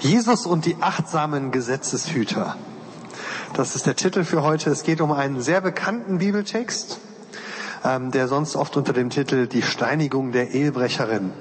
Jesus und die achtsamen Gesetzeshüter. Das ist der Titel für heute. Es geht um einen sehr bekannten Bibeltext, ähm, der sonst oft unter dem Titel Die Steinigung der Ehebrecherin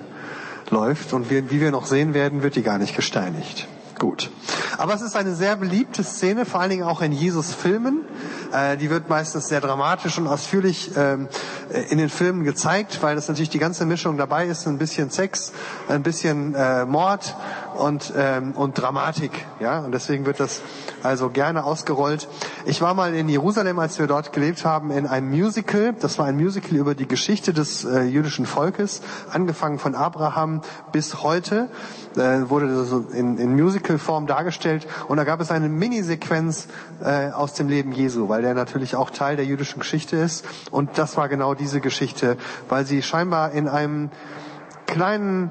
läuft. Und wie, wie wir noch sehen werden, wird die gar nicht gesteinigt. Gut. Aber es ist eine sehr beliebte Szene, vor allen Dingen auch in Jesus Filmen. Äh, die wird meistens sehr dramatisch und ausführlich ähm, äh, in den Filmen gezeigt, weil das natürlich die ganze Mischung dabei ist, ein bisschen Sex, ein bisschen äh, Mord und, ähm, und Dramatik. Ja, und deswegen wird das also gerne ausgerollt. Ich war mal in Jerusalem, als wir dort gelebt haben, in einem Musical. Das war ein Musical über die Geschichte des äh, jüdischen Volkes, angefangen von Abraham bis heute. Äh, wurde so in, in Musical-Form dargestellt. Und da gab es eine Minisequenz äh, aus dem Leben Jesu, weil der natürlich auch Teil der jüdischen Geschichte ist. Und das war genau diese Geschichte, weil sie scheinbar in einem kleinen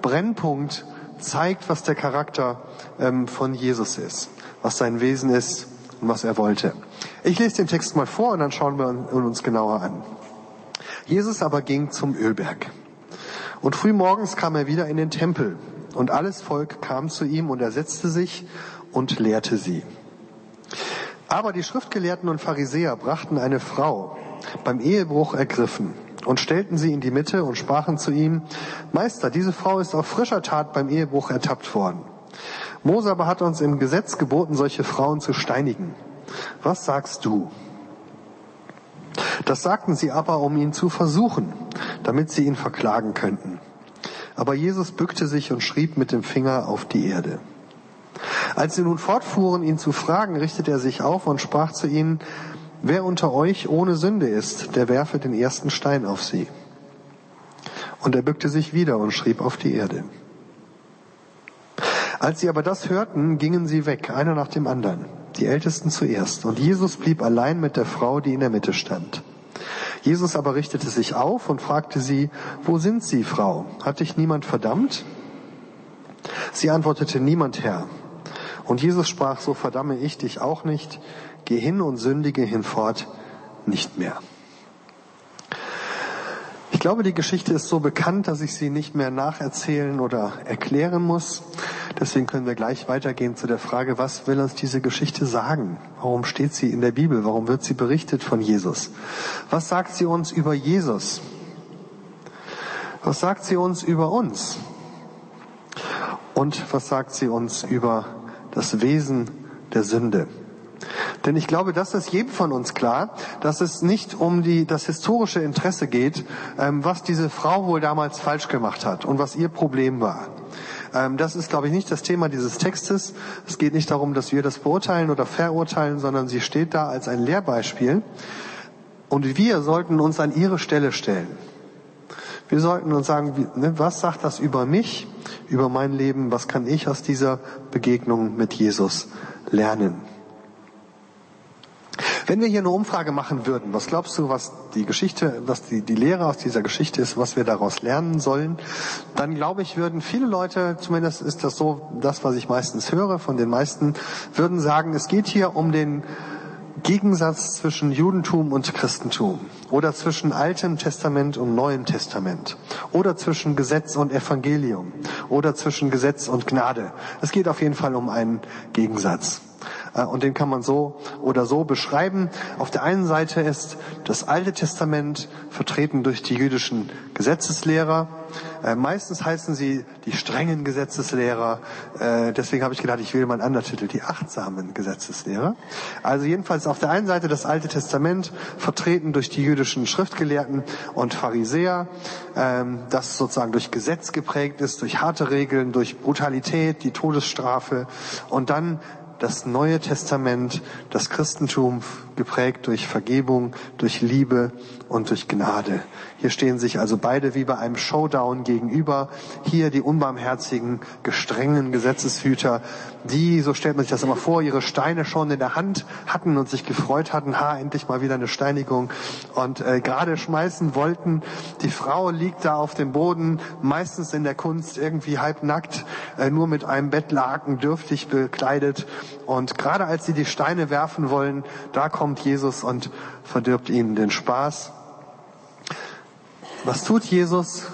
Brennpunkt zeigt, was der Charakter ähm, von Jesus ist, was sein Wesen ist und was er wollte. Ich lese den Text mal vor und dann schauen wir uns genauer an. Jesus aber ging zum Ölberg. Und frühmorgens kam er wieder in den Tempel. Und alles Volk kam zu ihm und er setzte sich und lehrte sie. Aber die Schriftgelehrten und Pharisäer brachten eine Frau beim Ehebruch ergriffen und stellten sie in die Mitte und sprachen zu ihm, Meister, diese Frau ist auf frischer Tat beim Ehebruch ertappt worden. Mose aber hat uns im Gesetz geboten, solche Frauen zu steinigen. Was sagst du? Das sagten sie aber, um ihn zu versuchen, damit sie ihn verklagen könnten. Aber Jesus bückte sich und schrieb mit dem Finger auf die Erde. Als sie nun fortfuhren, ihn zu fragen, richtete er sich auf und sprach zu ihnen, Wer unter euch ohne Sünde ist, der werfe den ersten Stein auf sie. Und er bückte sich wieder und schrieb auf die Erde. Als sie aber das hörten, gingen sie weg, einer nach dem anderen, die Ältesten zuerst. Und Jesus blieb allein mit der Frau, die in der Mitte stand. Jesus aber richtete sich auf und fragte sie, wo sind Sie, Frau? Hat dich niemand verdammt? Sie antwortete, niemand, Herr. Und Jesus sprach, so verdamme ich dich auch nicht geh hin und sündige hinfort nicht mehr. Ich glaube, die Geschichte ist so bekannt, dass ich sie nicht mehr nacherzählen oder erklären muss. Deswegen können wir gleich weitergehen zu der Frage, was will uns diese Geschichte sagen? Warum steht sie in der Bibel? Warum wird sie berichtet von Jesus? Was sagt sie uns über Jesus? Was sagt sie uns über uns? Und was sagt sie uns über das Wesen der Sünde? Denn ich glaube, das ist jedem von uns klar, dass es nicht um die, das historische Interesse geht, ähm, was diese Frau wohl damals falsch gemacht hat und was ihr Problem war. Ähm, das ist, glaube ich, nicht das Thema dieses Textes. Es geht nicht darum, dass wir das beurteilen oder verurteilen, sondern sie steht da als ein Lehrbeispiel. Und wir sollten uns an ihre Stelle stellen. Wir sollten uns sagen, ne, was sagt das über mich, über mein Leben, was kann ich aus dieser Begegnung mit Jesus lernen? Wenn wir hier eine Umfrage machen würden, was glaubst du, was die Geschichte, was die, die Lehre aus dieser Geschichte ist, was wir daraus lernen sollen, dann glaube ich, würden viele Leute, zumindest ist das so das, was ich meistens höre von den meisten, würden sagen, es geht hier um den Gegensatz zwischen Judentum und Christentum oder zwischen Altem Testament und Neuem Testament oder zwischen Gesetz und Evangelium oder zwischen Gesetz und Gnade. Es geht auf jeden Fall um einen Gegensatz. Äh, und den kann man so oder so beschreiben. Auf der einen Seite ist das Alte Testament vertreten durch die jüdischen Gesetzeslehrer. Äh, meistens heißen sie die strengen Gesetzeslehrer. Äh, deswegen habe ich gedacht, ich wähle mal einen anderen Titel, die achtsamen Gesetzeslehrer. Also jedenfalls auf der einen Seite das Alte Testament, vertreten durch die jüdischen Schriftgelehrten und Pharisäer, ähm, das sozusagen durch Gesetz geprägt ist, durch harte Regeln, durch Brutalität, die Todesstrafe und dann das Neue Testament, das Christentum geprägt durch Vergebung, durch Liebe und durch Gnade. Hier stehen sich also beide wie bei einem Showdown gegenüber. Hier die unbarmherzigen, gestrengen Gesetzeshüter, die, so stellt man sich das immer vor, ihre Steine schon in der Hand hatten und sich gefreut hatten, ha, endlich mal wieder eine Steinigung und äh, gerade schmeißen wollten. Die Frau liegt da auf dem Boden, meistens in der Kunst irgendwie halbnackt, äh, nur mit einem Bettlaken dürftig bekleidet und gerade als sie die Steine werfen wollen, da kommt Jesus und verdirbt ihnen den Spaß. Was tut Jesus?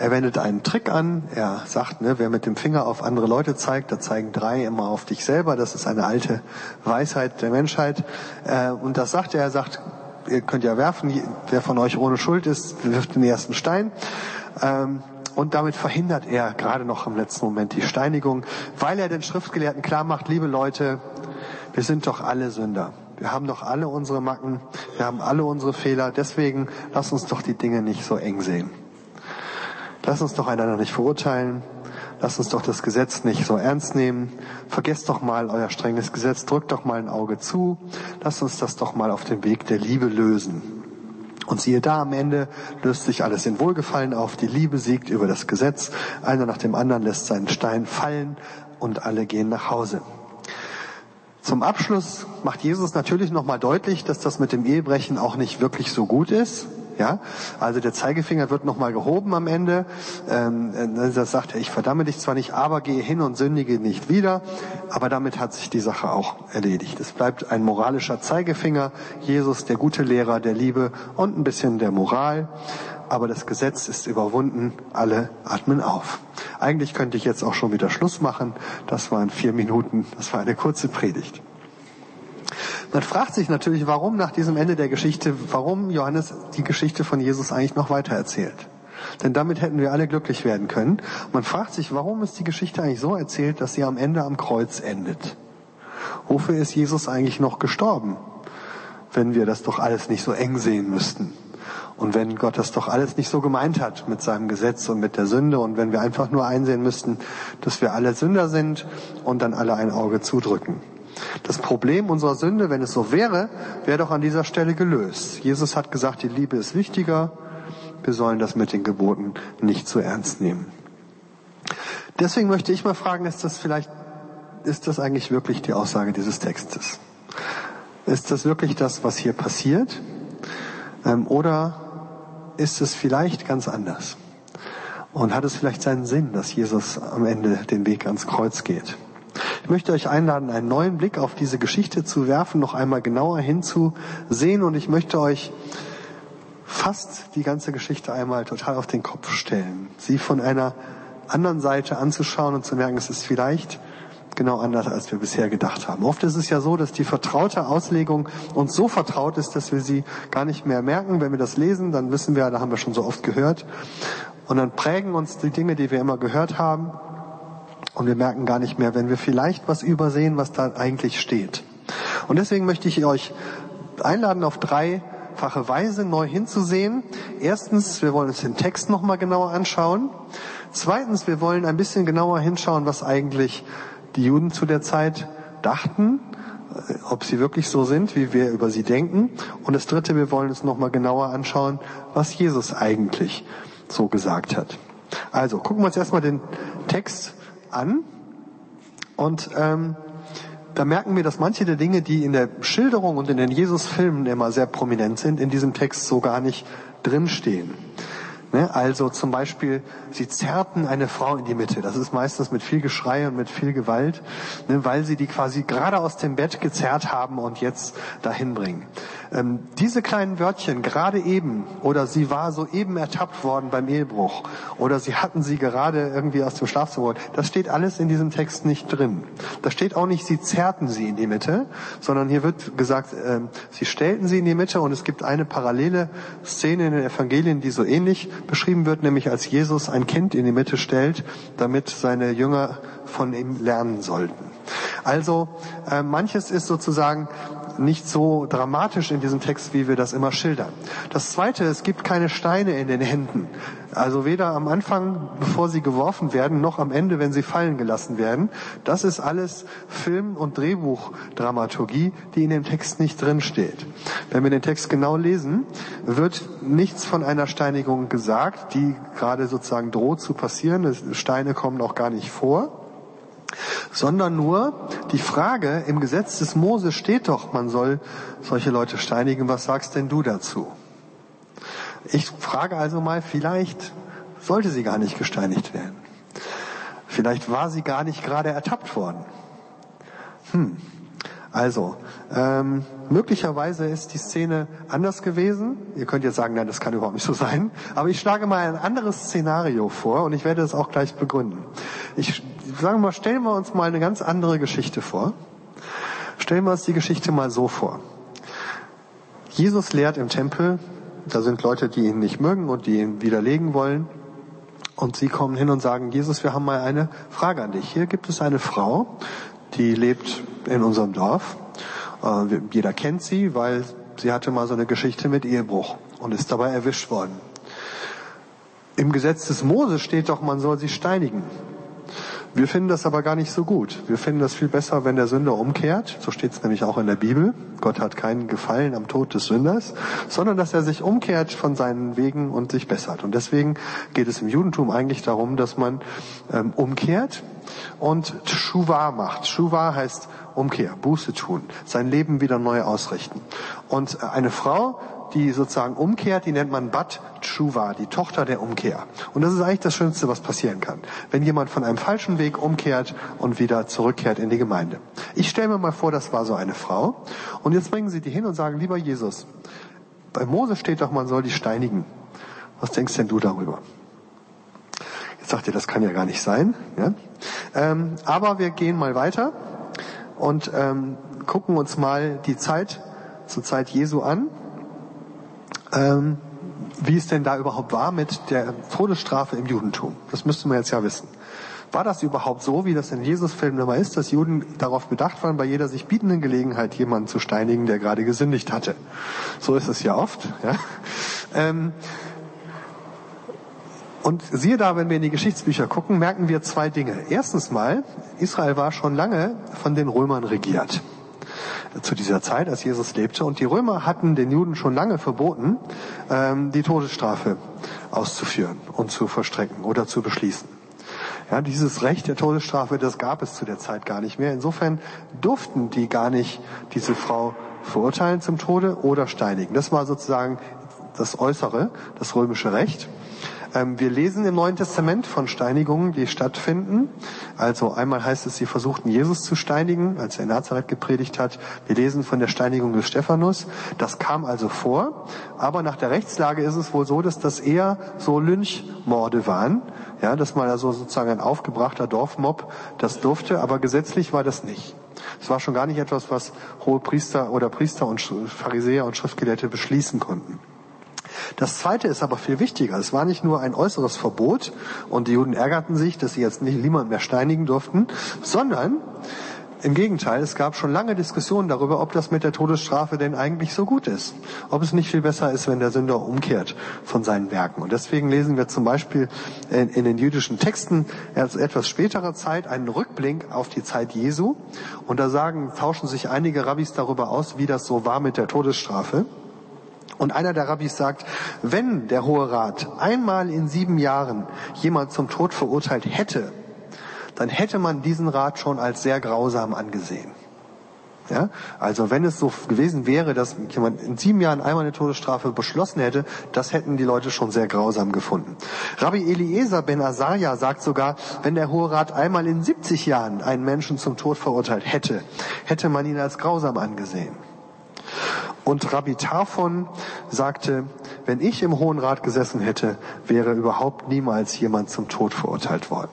er wendet einen Trick an. Er sagt, ne, wer mit dem Finger auf andere Leute zeigt, da zeigen drei immer auf dich selber. Das ist eine alte Weisheit der Menschheit. Äh, und das sagt er. Er sagt, ihr könnt ja werfen, wer von euch ohne Schuld ist, wirft den ersten Stein. Ähm, und damit verhindert er gerade noch im letzten Moment die Steinigung, weil er den Schriftgelehrten klar macht, liebe Leute, wir sind doch alle Sünder. Wir haben doch alle unsere Macken, wir haben alle unsere Fehler, deswegen lass uns doch die Dinge nicht so eng sehen. Lass uns doch einander nicht verurteilen, lass uns doch das Gesetz nicht so ernst nehmen, vergesst doch mal euer strenges Gesetz, drückt doch mal ein Auge zu, lasst uns das doch mal auf dem Weg der Liebe lösen. Und siehe da, am Ende löst sich alles in Wohlgefallen auf, die Liebe siegt über das Gesetz, einer nach dem anderen lässt seinen Stein fallen und alle gehen nach Hause. Zum Abschluss macht Jesus natürlich nochmal deutlich, dass das mit dem Ehebrechen auch nicht wirklich so gut ist. Ja, also der Zeigefinger wird nochmal gehoben am Ende. Ähm, äh, das sagt er, ich verdamme dich zwar nicht, aber gehe hin und sündige nicht wieder. Aber damit hat sich die Sache auch erledigt. Es bleibt ein moralischer Zeigefinger. Jesus, der gute Lehrer der Liebe und ein bisschen der Moral. Aber das Gesetz ist überwunden. Alle atmen auf. Eigentlich könnte ich jetzt auch schon wieder Schluss machen. Das waren vier Minuten. Das war eine kurze Predigt. Man fragt sich natürlich, warum nach diesem Ende der Geschichte, warum Johannes die Geschichte von Jesus eigentlich noch weiter erzählt. Denn damit hätten wir alle glücklich werden können. Man fragt sich, warum ist die Geschichte eigentlich so erzählt, dass sie am Ende am Kreuz endet? Wofür ist Jesus eigentlich noch gestorben, wenn wir das doch alles nicht so eng sehen müssten? Und wenn Gott das doch alles nicht so gemeint hat mit seinem Gesetz und mit der Sünde und wenn wir einfach nur einsehen müssten, dass wir alle Sünder sind und dann alle ein Auge zudrücken. Das Problem unserer Sünde, wenn es so wäre, wäre doch an dieser Stelle gelöst. Jesus hat gesagt, die Liebe ist wichtiger. Wir sollen das mit den Geboten nicht zu ernst nehmen. Deswegen möchte ich mal fragen, ist das vielleicht, ist das eigentlich wirklich die Aussage dieses Textes? Ist das wirklich das, was hier passiert? Ähm, oder ist es vielleicht ganz anders? Und hat es vielleicht seinen Sinn, dass Jesus am Ende den Weg ans Kreuz geht? Ich möchte euch einladen, einen neuen Blick auf diese Geschichte zu werfen, noch einmal genauer hinzusehen und ich möchte euch fast die ganze Geschichte einmal total auf den Kopf stellen. Sie von einer anderen Seite anzuschauen und zu merken, es ist vielleicht genau anders, als wir bisher gedacht haben. Oft ist es ja so, dass die vertraute Auslegung uns so vertraut ist, dass wir sie gar nicht mehr merken. Wenn wir das lesen, dann wissen wir, da haben wir schon so oft gehört. Und dann prägen uns die Dinge, die wir immer gehört haben. Und wir merken gar nicht mehr, wenn wir vielleicht was übersehen, was da eigentlich steht. Und deswegen möchte ich euch einladen, auf dreifache Weise neu hinzusehen. Erstens, wir wollen uns den Text nochmal genauer anschauen. Zweitens, wir wollen ein bisschen genauer hinschauen, was eigentlich die Juden zu der Zeit dachten, äh, ob sie wirklich so sind, wie wir über sie denken. Und das Dritte, wir wollen uns nochmal genauer anschauen, was Jesus eigentlich so gesagt hat. Also gucken wir uns erstmal den Text an und ähm, da merken wir, dass manche der Dinge, die in der Schilderung und in den Jesus-Filmen immer sehr prominent sind, in diesem Text so gar nicht drinstehen. Ne? Also zum Beispiel, sie zerrten eine Frau in die Mitte. Das ist meistens mit viel Geschrei und mit viel Gewalt, ne? weil sie die quasi gerade aus dem Bett gezerrt haben und jetzt dahin bringen. Ähm, diese kleinen Wörtchen, gerade eben, oder sie war soeben ertappt worden beim Ehebruch, oder sie hatten sie gerade irgendwie aus dem Schlafzimmer, das steht alles in diesem Text nicht drin. Da steht auch nicht, sie zerrten sie in die Mitte, sondern hier wird gesagt, ähm, sie stellten sie in die Mitte und es gibt eine parallele Szene in den Evangelien, die so ähnlich beschrieben wird, nämlich als Jesus ein Kind in die Mitte stellt, damit seine Jünger von ihm lernen sollten. Also äh, manches ist sozusagen nicht so dramatisch in diesem Text, wie wir das immer schildern. Das Zweite, es gibt keine Steine in den Händen. Also weder am Anfang, bevor sie geworfen werden, noch am Ende, wenn sie fallen gelassen werden. Das ist alles Film- und Drehbuchdramaturgie, die in dem Text nicht drinsteht. Wenn wir den Text genau lesen, wird nichts von einer Steinigung gesagt, die gerade sozusagen droht zu passieren. Steine kommen auch gar nicht vor sondern nur die Frage, im Gesetz des Mose steht doch, man soll solche Leute steinigen, was sagst denn du dazu? Ich frage also mal, vielleicht sollte sie gar nicht gesteinigt werden. Vielleicht war sie gar nicht gerade ertappt worden. Hm. Also, ähm, möglicherweise ist die Szene anders gewesen. Ihr könnt jetzt sagen, nein, das kann überhaupt nicht so sein. Aber ich schlage mal ein anderes Szenario vor und ich werde es auch gleich begründen. Ich sage mal, stellen wir uns mal eine ganz andere Geschichte vor. Stellen wir uns die Geschichte mal so vor. Jesus lehrt im Tempel, da sind Leute, die ihn nicht mögen und die ihn widerlegen wollen. Und sie kommen hin und sagen, Jesus, wir haben mal eine Frage an dich. Hier gibt es eine Frau, die lebt in unserem Dorf. Äh, jeder kennt sie, weil sie hatte mal so eine Geschichte mit Ehebruch und ist dabei erwischt worden. Im Gesetz des Mose steht doch, man soll sie steinigen. Wir finden das aber gar nicht so gut. Wir finden das viel besser, wenn der Sünder umkehrt. So steht es nämlich auch in der Bibel. Gott hat keinen Gefallen am Tod des Sünders, sondern dass er sich umkehrt von seinen Wegen und sich bessert. Und deswegen geht es im Judentum eigentlich darum, dass man ähm, umkehrt und Shuva macht. Shuva heißt Umkehr, Buße tun, sein Leben wieder neu ausrichten. Und eine Frau, die sozusagen umkehrt, die nennt man Bat Tshuva, die Tochter der Umkehr. Und das ist eigentlich das Schönste, was passieren kann. Wenn jemand von einem falschen Weg umkehrt und wieder zurückkehrt in die Gemeinde. Ich stelle mir mal vor, das war so eine Frau. Und jetzt bringen sie die hin und sagen, lieber Jesus, bei Mose steht doch, man soll die steinigen. Was denkst denn du darüber? Jetzt sagt ihr, das kann ja gar nicht sein. Ja? Ähm, aber wir gehen mal weiter und ähm, gucken uns mal die Zeit zur Zeit Jesu an ähm, wie es denn da überhaupt war mit der Todesstrafe im Judentum. Das müsste man jetzt ja wissen. War das überhaupt so, wie das in Jesus-Filmen immer ist, dass Juden darauf bedacht waren, bei jeder sich bietenden Gelegenheit jemanden zu steinigen, der gerade gesündigt hatte? So ist es ja oft. Ja? Ähm, und siehe da, wenn wir in die Geschichtsbücher gucken, merken wir zwei Dinge. Erstens mal, Israel war schon lange von den Römern regiert zu dieser Zeit, als Jesus lebte. Und die Römer hatten den Juden schon lange verboten, ähm, die Todesstrafe auszuführen und zu verstrecken oder zu beschließen. Ja, dieses Recht der Todesstrafe, das gab es zu der Zeit gar nicht mehr. Insofern durften die gar nicht diese Frau verurteilen zum Tode oder steinigen. Das war sozusagen das Äußere, das römische Recht. Ähm, wir lesen im Neuen Testament von Steinigungen, die stattfinden. Also einmal heißt es, sie versuchten Jesus zu steinigen, als er in Nazareth gepredigt hat. Wir lesen von der Steinigung des Stephanus. Das kam also vor. Aber nach der Rechtslage ist es wohl so, dass das eher so Lynchmorde waren. Ja, dass man also sozusagen ein aufgebrachter Dorfmob das durfte, aber gesetzlich war das nicht. Es war schon gar nicht etwas, was hohe Priester oder Priester und Pharisäer und Schriftgelehrte beschließen konnten. Das zweite ist aber viel wichtiger. Es war nicht nur ein äußeres Verbot und die Juden ärgerten sich, dass sie jetzt nicht niemand mehr steinigen durften, sondern im Gegenteil, es gab schon lange Diskussionen darüber, ob das mit der Todesstrafe denn eigentlich so gut ist. Ob es nicht viel besser ist, wenn der Sünder umkehrt von seinen Werken. Und deswegen lesen wir zum Beispiel in, in den jüdischen Texten aus etwas späterer Zeit einen Rückblick auf die Zeit Jesu. Und da sagen, tauschen sich einige Rabbis darüber aus, wie das so war mit der Todesstrafe. Und einer der Rabbis sagt, wenn der Hohe Rat einmal in sieben Jahren jemand zum Tod verurteilt hätte, dann hätte man diesen Rat schon als sehr grausam angesehen. Ja? Also wenn es so gewesen wäre, dass jemand in sieben Jahren einmal eine Todesstrafe beschlossen hätte, das hätten die Leute schon sehr grausam gefunden. Rabbi Eliezer ben Azaria sagt sogar, wenn der Hohe Rat einmal in 70 Jahren einen Menschen zum Tod verurteilt hätte, hätte man ihn als grausam angesehen. Und Rabbi Tarfon sagte, wenn ich im Hohen Rat gesessen hätte, wäre überhaupt niemals jemand zum Tod verurteilt worden.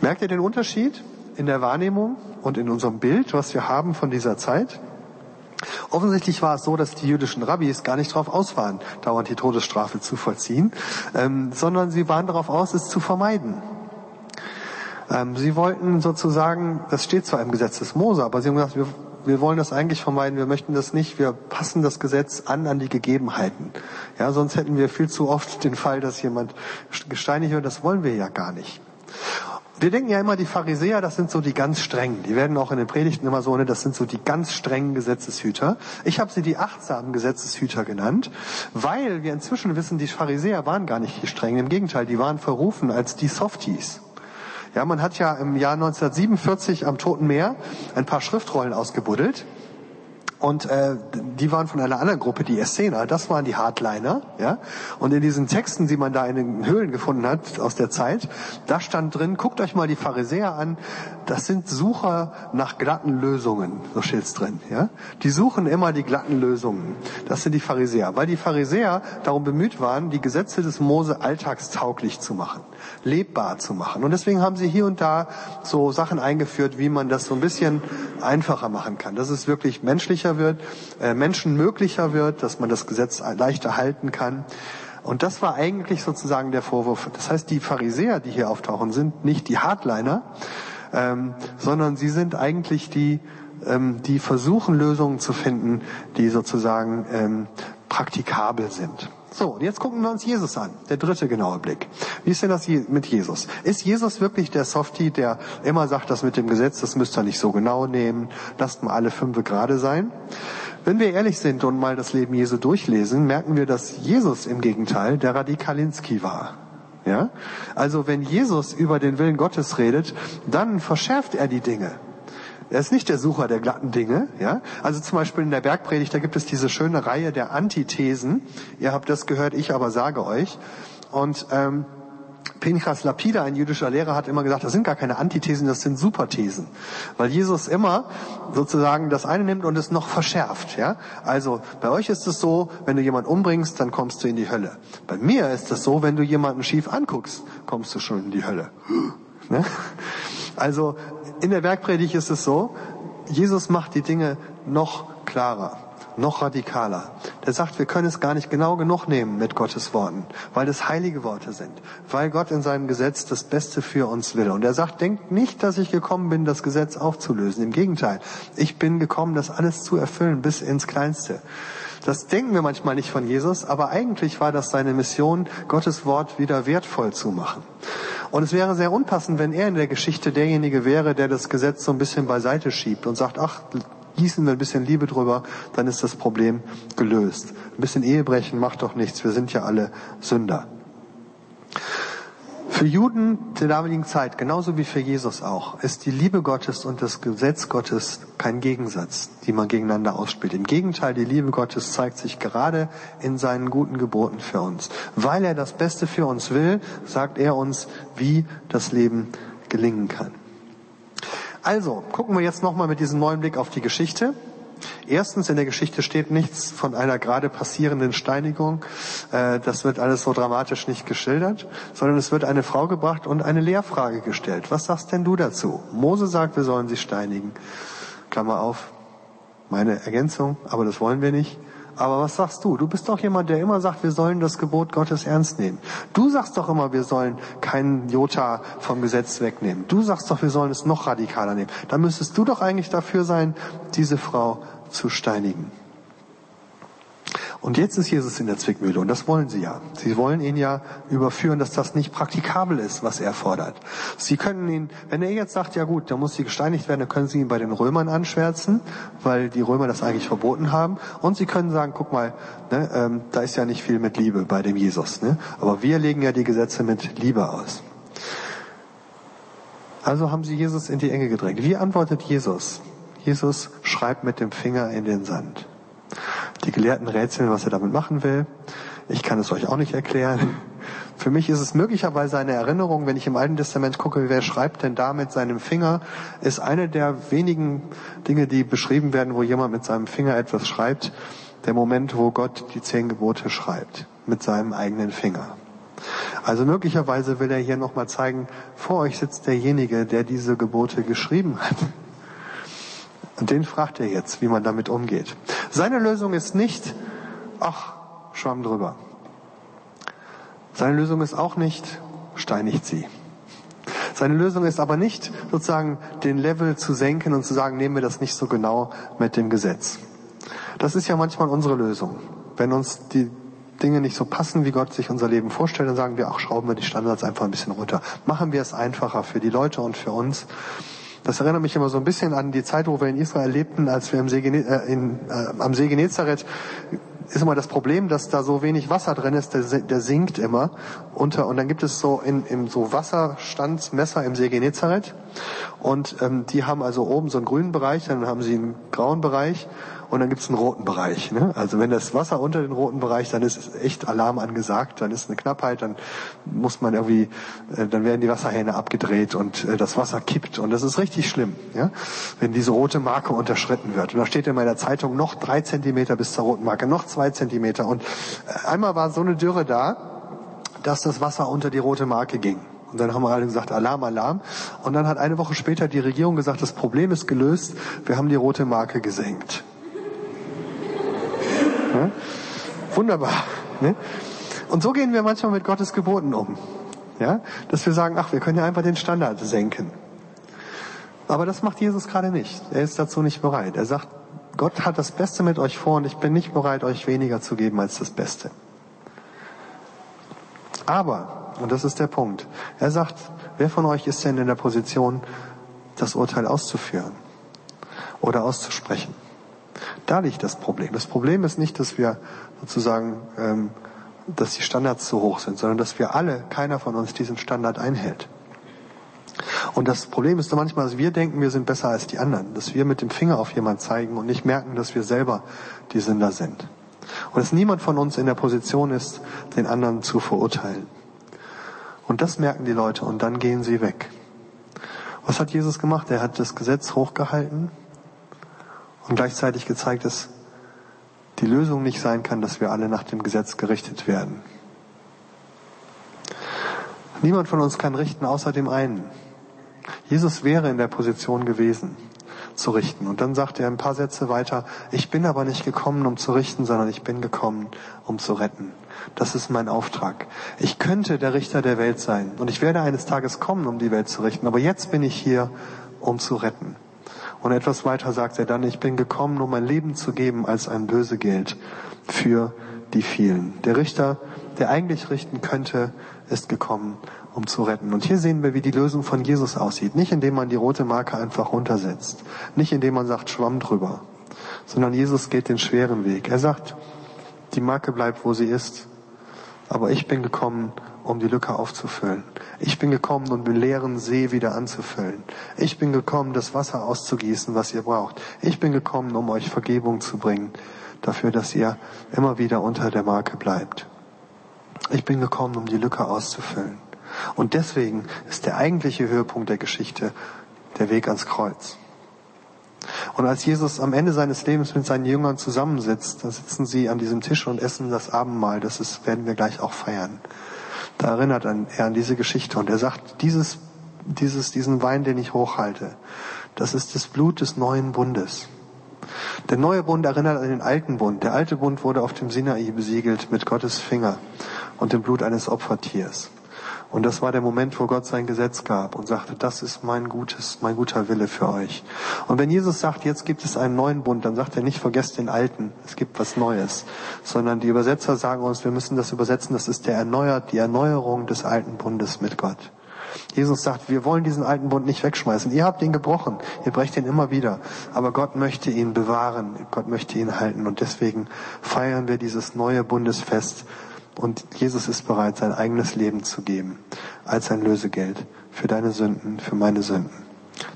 Merkt ihr den Unterschied in der Wahrnehmung und in unserem Bild, was wir haben von dieser Zeit? Offensichtlich war es so, dass die jüdischen Rabbis gar nicht darauf aus waren, dauernd die Todesstrafe zu vollziehen, ähm, sondern sie waren darauf aus, es zu vermeiden. Ähm, sie wollten sozusagen, das steht zwar im Gesetz des Mose, aber sie haben gesagt, wir wir wollen das eigentlich vermeiden, wir möchten das nicht, wir passen das Gesetz an an die Gegebenheiten. Ja, sonst hätten wir viel zu oft den Fall, dass jemand gesteinigt wird, das wollen wir ja gar nicht. Wir denken ja immer, die Pharisäer, das sind so die ganz strengen. Die werden auch in den Predigten immer so, ne, das sind so die ganz strengen Gesetzeshüter. Ich habe sie die achtsamen Gesetzeshüter genannt, weil wir inzwischen wissen, die Pharisäer waren gar nicht die strengen. Im Gegenteil, die waren verrufen als die Softies. Ja, man hat ja im Jahr 1947 am Toten Meer ein paar Schriftrollen ausgebuddelt. Und äh, die waren von einer anderen Gruppe, die Essener, das waren die Hardliner. Ja? Und in diesen Texten, die man da in den Höhlen gefunden hat aus der Zeit, da stand drin, guckt euch mal die Pharisäer an, das sind Sucher nach glatten Lösungen, so steht's drin. Ja? Die suchen immer die glatten Lösungen. Das sind die Pharisäer. Weil die Pharisäer darum bemüht waren, die Gesetze des Mose alltagstauglich zu machen, lebbar zu machen. Und deswegen haben sie hier und da so Sachen eingeführt, wie man das so ein bisschen einfacher machen kann. Dass es wirklich menschlicher leichter wird, äh, Menschen möglicher wird, dass man das Gesetz leichter halten kann. Und das war eigentlich sozusagen der Vorwurf. Das heißt, die Pharisäer, die hier auftauchen, sind nicht die Hardliner, ähm, sondern sie sind eigentlich die, ähm, die versuchen Lösungen zu finden, die sozusagen ähm, praktikabel sind. So, und jetzt gucken wir uns Jesus an. Der dritte genaue Blick. Wie ist denn das mit Jesus? Ist Jesus wirklich der Softie, der immer sagt, das mit dem Gesetz, das müsst ihr nicht so genau nehmen, lasst mal alle fünfe gerade sein? Wenn wir ehrlich sind und mal das Leben Jesu durchlesen, merken wir, dass Jesus im Gegenteil der Radikalinski war. Ja? Also wenn Jesus über den Willen Gottes redet, dann verschärft er die Dinge. Er ist nicht der Sucher der glatten Dinge. Ja? Also zum Beispiel in der Bergpredigt, da gibt es diese schöne Reihe der Antithesen. Ihr habt das gehört, ich aber sage euch. Und ähm, Pinchas Lapida, ein jüdischer Lehrer, hat immer gesagt, das sind gar keine Antithesen, das sind Superthesen. Weil Jesus immer sozusagen das eine nimmt und es noch verschärft. Ja? Also bei euch ist es so, wenn du jemanden umbringst, dann kommst du in die Hölle. Bei mir ist es so, wenn du jemanden schief anguckst, kommst du schon in die Hölle. Ne? Also in der Bergpredigt ist es so, Jesus macht die Dinge noch klarer, noch radikaler. Der sagt, wir können es gar nicht genau genug nehmen mit Gottes Worten, weil es heilige Worte sind, weil Gott in seinem Gesetz das Beste für uns will. Und er sagt, denkt nicht, dass ich gekommen bin, das Gesetz aufzulösen. Im Gegenteil, ich bin gekommen, das alles zu erfüllen bis ins Kleinste. Das denken wir manchmal nicht von Jesus, aber eigentlich war das seine Mission, Gottes Wort wieder wertvoll zu machen. Und es wäre sehr unpassend, wenn er in der Geschichte derjenige wäre, der das Gesetz so ein bisschen beiseite schiebt und sagt, ach, gießen wir ein bisschen Liebe drüber, dann ist das Problem gelöst. Ein bisschen Ehebrechen macht doch nichts, wir sind ja alle Sünder. Für Juden der damaligen Zeit, genauso wie für Jesus auch, ist die Liebe Gottes und das Gesetz Gottes kein Gegensatz, die man gegeneinander ausspielt. Im Gegenteil, die Liebe Gottes zeigt sich gerade in seinen guten Geboten für uns. Weil er das Beste für uns will, sagt er uns, wie das Leben gelingen kann. Also, gucken wir jetzt nochmal mit diesem neuen Blick auf die Geschichte. Erstens, in der Geschichte steht nichts von einer gerade passierenden Steinigung. Äh, das wird alles so dramatisch nicht geschildert, sondern es wird eine Frau gebracht und eine Lehrfrage gestellt. Was sagst denn du dazu? Mose sagt, wir sollen sie steinigen. Klammer auf, meine Ergänzung, aber das wollen wir nicht. Aber was sagst du? Du bist doch jemand, der immer sagt, wir sollen das Gebot Gottes ernst nehmen. Du sagst doch immer, wir sollen keinen Jota vom Gesetz wegnehmen. Du sagst doch, wir sollen es noch radikaler nehmen. Da müsstest du doch eigentlich dafür sein, diese Frau zu steinigen. Und jetzt ist Jesus in der Zwickmühle und das wollen sie ja. Sie wollen ihn ja überführen, dass das nicht praktikabel ist, was er fordert. Sie können ihn, wenn er jetzt sagt, ja gut, da muss sie gesteinigt werden, dann können sie ihn bei den Römern anschwärzen, weil die Römer das eigentlich verboten haben. Und sie können sagen, guck mal, ne, ähm, da ist ja nicht viel mit Liebe bei dem Jesus. Ne? Aber wir legen ja die Gesetze mit Liebe aus. Also haben sie Jesus in die Enge gedrängt. Wie antwortet Jesus? Jesus schreibt mit dem Finger in den Sand. Die Gelehrten rätseln, was er damit machen will. Ich kann es euch auch nicht erklären. Für mich ist es möglicherweise eine Erinnerung, wenn ich im Alten Testament gucke, wer schreibt denn da mit seinem Finger, ist eine der wenigen Dinge, die beschrieben werden, wo jemand mit seinem Finger etwas schreibt, der Moment, wo Gott die zehn Gebote schreibt, mit seinem eigenen Finger. Also möglicherweise will er hier nochmal zeigen, vor euch sitzt derjenige, der diese Gebote geschrieben hat. Und den fragt er jetzt, wie man damit umgeht. Seine Lösung ist nicht, ach, schwamm drüber. Seine Lösung ist auch nicht, steinigt sie. Seine Lösung ist aber nicht, sozusagen den Level zu senken und zu sagen, nehmen wir das nicht so genau mit dem Gesetz. Das ist ja manchmal unsere Lösung. Wenn uns die Dinge nicht so passen, wie Gott sich unser Leben vorstellt, dann sagen wir, ach, schrauben wir die Standards einfach ein bisschen runter. Machen wir es einfacher für die Leute und für uns. Das erinnert mich immer so ein bisschen an die Zeit, wo wir in Israel lebten, als wir im See, äh, in, äh, am See Genezareth. Ist immer das Problem, dass da so wenig Wasser drin ist, der, der sinkt immer unter. Und dann gibt es so in, in so Wasserstandsmesser im See Genezareth. Und ähm, die haben also oben so einen grünen Bereich, dann haben sie einen grauen Bereich und dann gibt's einen roten Bereich. Ne? Also wenn das Wasser unter den roten Bereich, dann ist echt Alarm angesagt, dann ist eine Knappheit, dann muss man irgendwie, äh, dann werden die Wasserhähne abgedreht und äh, das Wasser kippt und das ist richtig schlimm, ja? wenn diese rote Marke unterschritten wird. Und da steht in meiner Zeitung noch drei Zentimeter bis zur roten Marke, noch zwei Zentimeter. Und äh, einmal war so eine Dürre da, dass das Wasser unter die rote Marke ging. Und dann haben wir alle gesagt, Alarm, Alarm. Und dann hat eine Woche später die Regierung gesagt, das Problem ist gelöst, wir haben die rote Marke gesenkt. Wunderbar. Ne? Und so gehen wir manchmal mit Gottes Geboten um. Ja? Dass wir sagen, ach, wir können ja einfach den Standard senken. Aber das macht Jesus gerade nicht. Er ist dazu nicht bereit. Er sagt, Gott hat das Beste mit euch vor und ich bin nicht bereit, euch weniger zu geben als das Beste. Aber, und das ist der Punkt, er sagt, wer von euch ist denn in der Position, das Urteil auszuführen oder auszusprechen? Da liegt das Problem. Das Problem ist nicht, dass wir sozusagen, ähm, dass die Standards zu hoch sind, sondern dass wir alle, keiner von uns diesen Standard einhält. Und das Problem ist manchmal, dass wir denken, wir sind besser als die anderen, dass wir mit dem Finger auf jemanden zeigen und nicht merken, dass wir selber die Sünder sind. Und dass niemand von uns in der Position ist, den anderen zu verurteilen. Und das merken die Leute und dann gehen sie weg. Was hat Jesus gemacht? Er hat das Gesetz hochgehalten und gleichzeitig gezeigt, dass die Lösung nicht sein kann, dass wir alle nach dem Gesetz gerichtet werden. Niemand von uns kann richten außer dem einen. Jesus wäre in der Position gewesen, zu richten. Und dann sagt er ein paar Sätze weiter, ich bin aber nicht gekommen, um zu richten, sondern ich bin gekommen, um zu retten. Das ist mein Auftrag. Ich könnte der Richter der Welt sein und ich werde eines Tages kommen, um die Welt zu richten. Aber jetzt bin ich hier, um zu retten. Und etwas weiter sagt er dann, ich bin gekommen, um mein Leben zu geben als ein Lösegeld für die vielen. Der Richter, der eigentlich richten könnte, ist gekommen, um zu retten. Und hier sehen wir, wie die Lösung von Jesus aussieht. Nicht indem man die rote Marke einfach runtersetzt. Nicht indem man sagt, Schwamm drüber. Sondern Jesus geht den schweren Weg. Er sagt, die Marke bleibt, wo sie ist. Aber ich bin gekommen, um die Lücke aufzufüllen. Ich bin gekommen, um den leeren See wieder anzufüllen. Ich bin gekommen, das Wasser auszugießen, was ihr braucht. Ich bin gekommen, um euch Vergebung zu bringen, dafür, dass ihr immer wieder unter der Marke bleibt. Ich bin gekommen, um die Lücke auszufüllen. Und deswegen ist der eigentliche Höhepunkt der Geschichte der Weg ans Kreuz. Und als Jesus am Ende seines Lebens mit seinen Jüngern zusammensitzt, da sitzen sie an diesem Tisch und essen das Abendmahl. Das ist, werden wir gleich auch feiern. Da erinnert er an diese Geschichte und er sagt, dieses, dieses, diesen Wein, den ich hochhalte, das ist das Blut des neuen Bundes. Der neue Bund erinnert an den alten Bund. Der alte Bund wurde auf dem Sinai besiegelt mit Gottes Finger und dem Blut eines Opfertiers. Und das war der Moment, wo Gott sein Gesetz gab und sagte, das ist mein gutes, mein guter Wille für euch. Und wenn Jesus sagt, jetzt gibt es einen neuen Bund, dann sagt er nicht, vergesst den alten, es gibt was Neues, sondern die Übersetzer sagen uns, wir müssen das übersetzen, das ist der erneuert, die Erneuerung des alten Bundes mit Gott. Jesus sagt, wir wollen diesen alten Bund nicht wegschmeißen. Ihr habt ihn gebrochen, ihr brecht ihn immer wieder. Aber Gott möchte ihn bewahren, Gott möchte ihn halten. Und deswegen feiern wir dieses neue Bundesfest und Jesus ist bereit, sein eigenes Leben zu geben als ein Lösegeld für deine Sünden, für meine Sünden.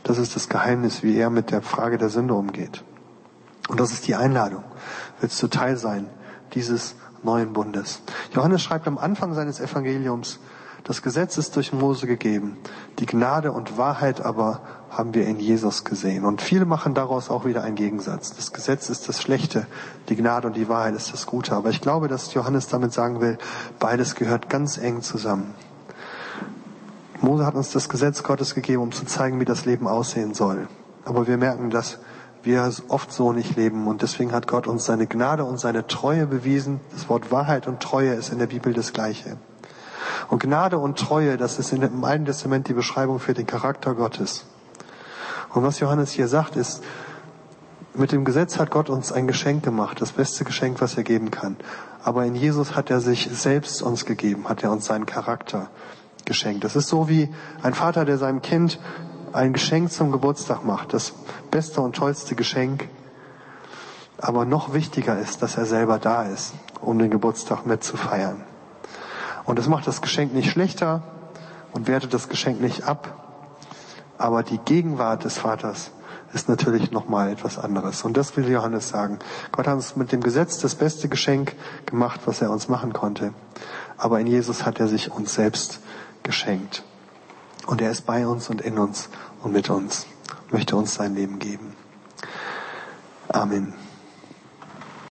Das ist das Geheimnis, wie er mit der Frage der Sünde umgeht. Und das ist die Einladung. Willst du Teil sein dieses neuen Bundes? Johannes schreibt am Anfang seines Evangeliums, das Gesetz ist durch Mose gegeben, die Gnade und Wahrheit aber haben wir in Jesus gesehen. Und viele machen daraus auch wieder einen Gegensatz. Das Gesetz ist das Schlechte, die Gnade und die Wahrheit ist das Gute. Aber ich glaube, dass Johannes damit sagen will, beides gehört ganz eng zusammen. Mose hat uns das Gesetz Gottes gegeben, um zu zeigen, wie das Leben aussehen soll. Aber wir merken, dass wir oft so nicht leben. Und deswegen hat Gott uns seine Gnade und seine Treue bewiesen. Das Wort Wahrheit und Treue ist in der Bibel das Gleiche. Und Gnade und Treue, das ist im Alten Testament die Beschreibung für den Charakter Gottes. Und was Johannes hier sagt, ist, mit dem Gesetz hat Gott uns ein Geschenk gemacht, das beste Geschenk, was er geben kann. Aber in Jesus hat er sich selbst uns gegeben, hat er uns seinen Charakter geschenkt. Das ist so wie ein Vater, der seinem Kind ein Geschenk zum Geburtstag macht, das beste und tollste Geschenk. Aber noch wichtiger ist, dass er selber da ist, um den Geburtstag mitzufeiern. Und das macht das Geschenk nicht schlechter und wertet das Geschenk nicht ab. Aber die Gegenwart des Vaters ist natürlich nochmal etwas anderes. Und das will Johannes sagen. Gott hat uns mit dem Gesetz das beste Geschenk gemacht, was er uns machen konnte. Aber in Jesus hat er sich uns selbst geschenkt. Und er ist bei uns und in uns und mit uns, möchte uns sein Leben geben. Amen.